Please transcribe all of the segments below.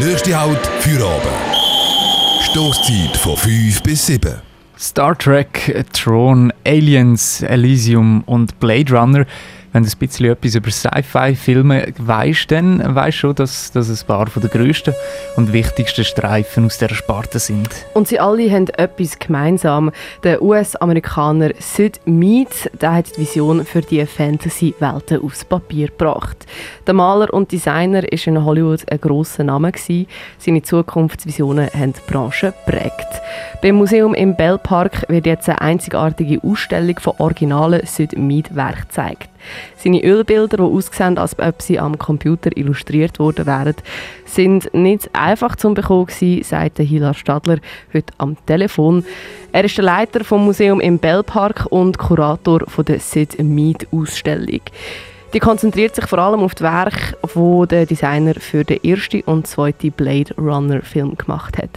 Nächste Halt für oben. Stoßzeit von 5 bis 7. Star Trek, Tron, Aliens, Elysium und Blade Runner wenn du ein bisschen etwas über Sci-Fi-Filme weißt, dann weißt du schon, dass das ein paar der grössten und wichtigsten Streifen aus dieser Sparte sind. Und sie alle haben etwas gemeinsam. Der US-Amerikaner Sid Mead der hat die Vision für die Fantasy-Welten aufs Papier gebracht. Der Maler und Designer ist in Hollywood ein grosser Name. Seine Zukunftsvisionen haben die Branche geprägt. Beim Museum im Bell Park wird jetzt eine einzigartige Ausstellung von originalen Sid Mead-Werken gezeigt. Seine Ölbilder, die aussehen, als ob sie am Computer illustriert worden wären, sind nicht einfach zu bekommen gewesen, sagt Hilar Stadler heute am Telefon. Er ist der Leiter vom Museum im Bellpark und Kurator der Sid Mead Ausstellung. Die konzentriert sich vor allem auf die Werke, die der Designer für den ersten und zweiten Blade Runner Film gemacht hat.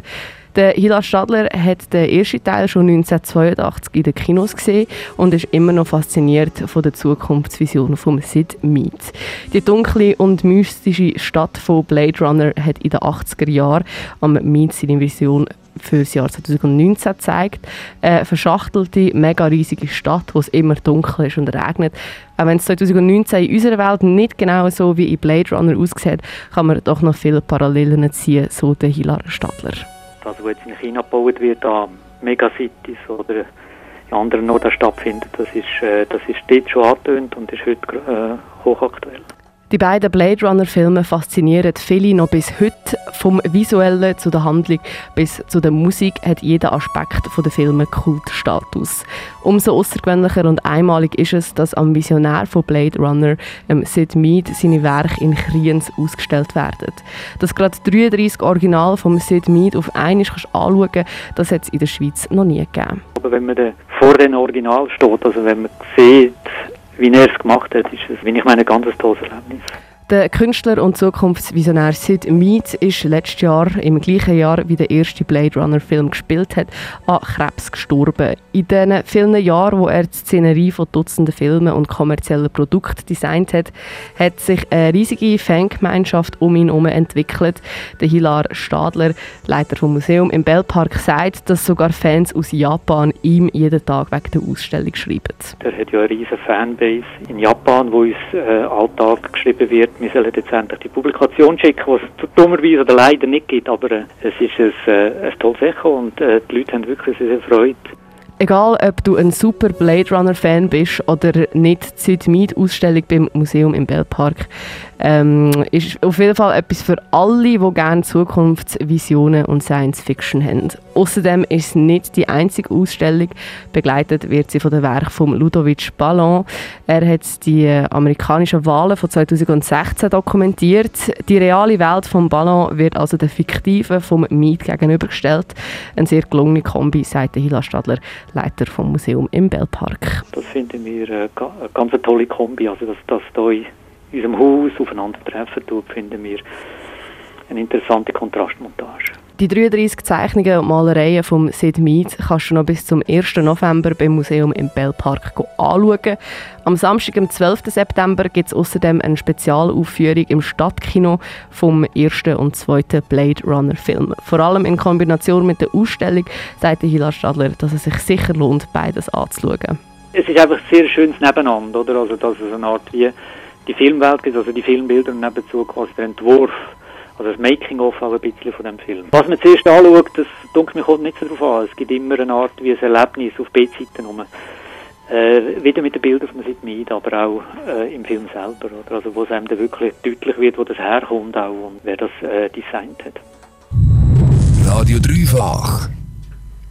Der Hila Stadler hat den ersten Teil schon 1982 in den Kinos gesehen und ist immer noch fasziniert von der Zukunftsvision von Sid Mead. Die dunkle und mystische Stadt von Blade Runner hat in den 80er Jahren am Mead seine Vision für das Jahr 2019 gezeigt. Eine verschachtelte, mega riesige Stadt, wo es immer dunkel ist und regnet. Auch wenn es 2019 in unserer Welt nicht genau so wie in Blade Runner aussieht, kann man doch noch viele Parallelen ziehen, so der Hilar Stadler also wo jetzt in China gebaut wird, an Megacities oder in anderen Orten stattfindet, das ist, äh, das ist dort schon angetönt und ist heute äh, hochaktuell. Die beiden Blade Runner-Filme faszinieren viele noch bis heute. Vom Visuellen zu der Handlung bis zu der Musik hat jeder Aspekt der Filme Kultstatus. Umso außergewöhnlicher und einmalig ist es, dass am Visionär von Blade Runner, ähm, Sid Mead, seine Werke in Kriens ausgestellt werden. Dass gerade 33 Original von Sid Mead auf einmal anschauen kannst, das hat es in der Schweiz noch nie gegeben. Aber wenn man vor dem Original steht, also wenn man sieht, wie er es gemacht hat, ist es, wie ich meine, ein ganz tolles Erlebnis. Der Künstler und Zukunftsvisionär Sid Mead ist letztes Jahr, im gleichen Jahr wie der erste Blade Runner Film gespielt hat, an Krebs gestorben. In den vielen Jahren, wo er die Szenerie von Dutzenden Filmen und kommerziellen Produkten designt hat, hat sich eine riesige Fangemeinschaft um ihn herum entwickelt. Der Hilar Stadler, Leiter vom Museum im Bellpark, sagt, dass sogar Fans aus Japan ihm jeden Tag wegen der Ausstellung schreiben. Er hat ja eine riesige Fanbase in Japan, wo uns äh, Alltag geschrieben wird wir sollen jetzt endlich die Publikation schicken, was es dummerweise oder leider nicht gibt, aber äh, es ist ein, äh, ein tolles Echo und äh, die Leute haben wirklich sehr Freude. Egal, ob du ein super Blade Runner Fan bist oder nicht, die Sid Mead Ausstellung beim Museum im Bellpark ähm, ist auf jeden Fall etwas für alle, die gerne Zukunftsvisionen und Science Fiction haben. Außerdem ist es nicht die einzige Ausstellung. Begleitet wird sie von dem Werk von Ludovic Ballon. Er hat die amerikanischen Wahlen von 2016 dokumentiert. Die reale Welt von Ballon wird also der fiktiven vom Mead gegenübergestellt. Ein sehr gelungene Kombi, sagt Hila Stadler, Leiter vom Museum im Bellpark. Das finden wir eine ganz tolle Kombi, also dass das hier in unserem Haus aufeinandertreffen tut, finden wir eine interessante Kontrastmontage. Die 33 Zeichnungen und Malereien von Sid Mead kannst du noch bis zum 1. November beim Museum im Bellpark anschauen. Am Samstag, am 12. September, gibt es außerdem eine Spezialaufführung im Stadtkino vom ersten und zweiten Blade Runner Film. Vor allem in Kombination mit der Ausstellung sagte Hila Stadler, dass es sich sicher lohnt, beides anzuschauen. Es ist einfach sehr schönes Nebeneinander, oder? Also, dass es eine Art wie die Filmwelt gibt, also die Filmbilder und nebenzu quasi der Entwurf, also das Making-of auch ein bisschen von dem Film. Was man zuerst anschaut, das dunkelt mich kommt nicht so darauf an. Es gibt immer eine Art wie ein Erlebnis auf B-Seiten rum. Äh, wieder mit den Bildern von Sid Mead, aber auch äh, im Film selber, oder? Also wo es einem dann wirklich deutlich wird, wo das herkommt auch und wer das äh, designt hat. Radio Dreifach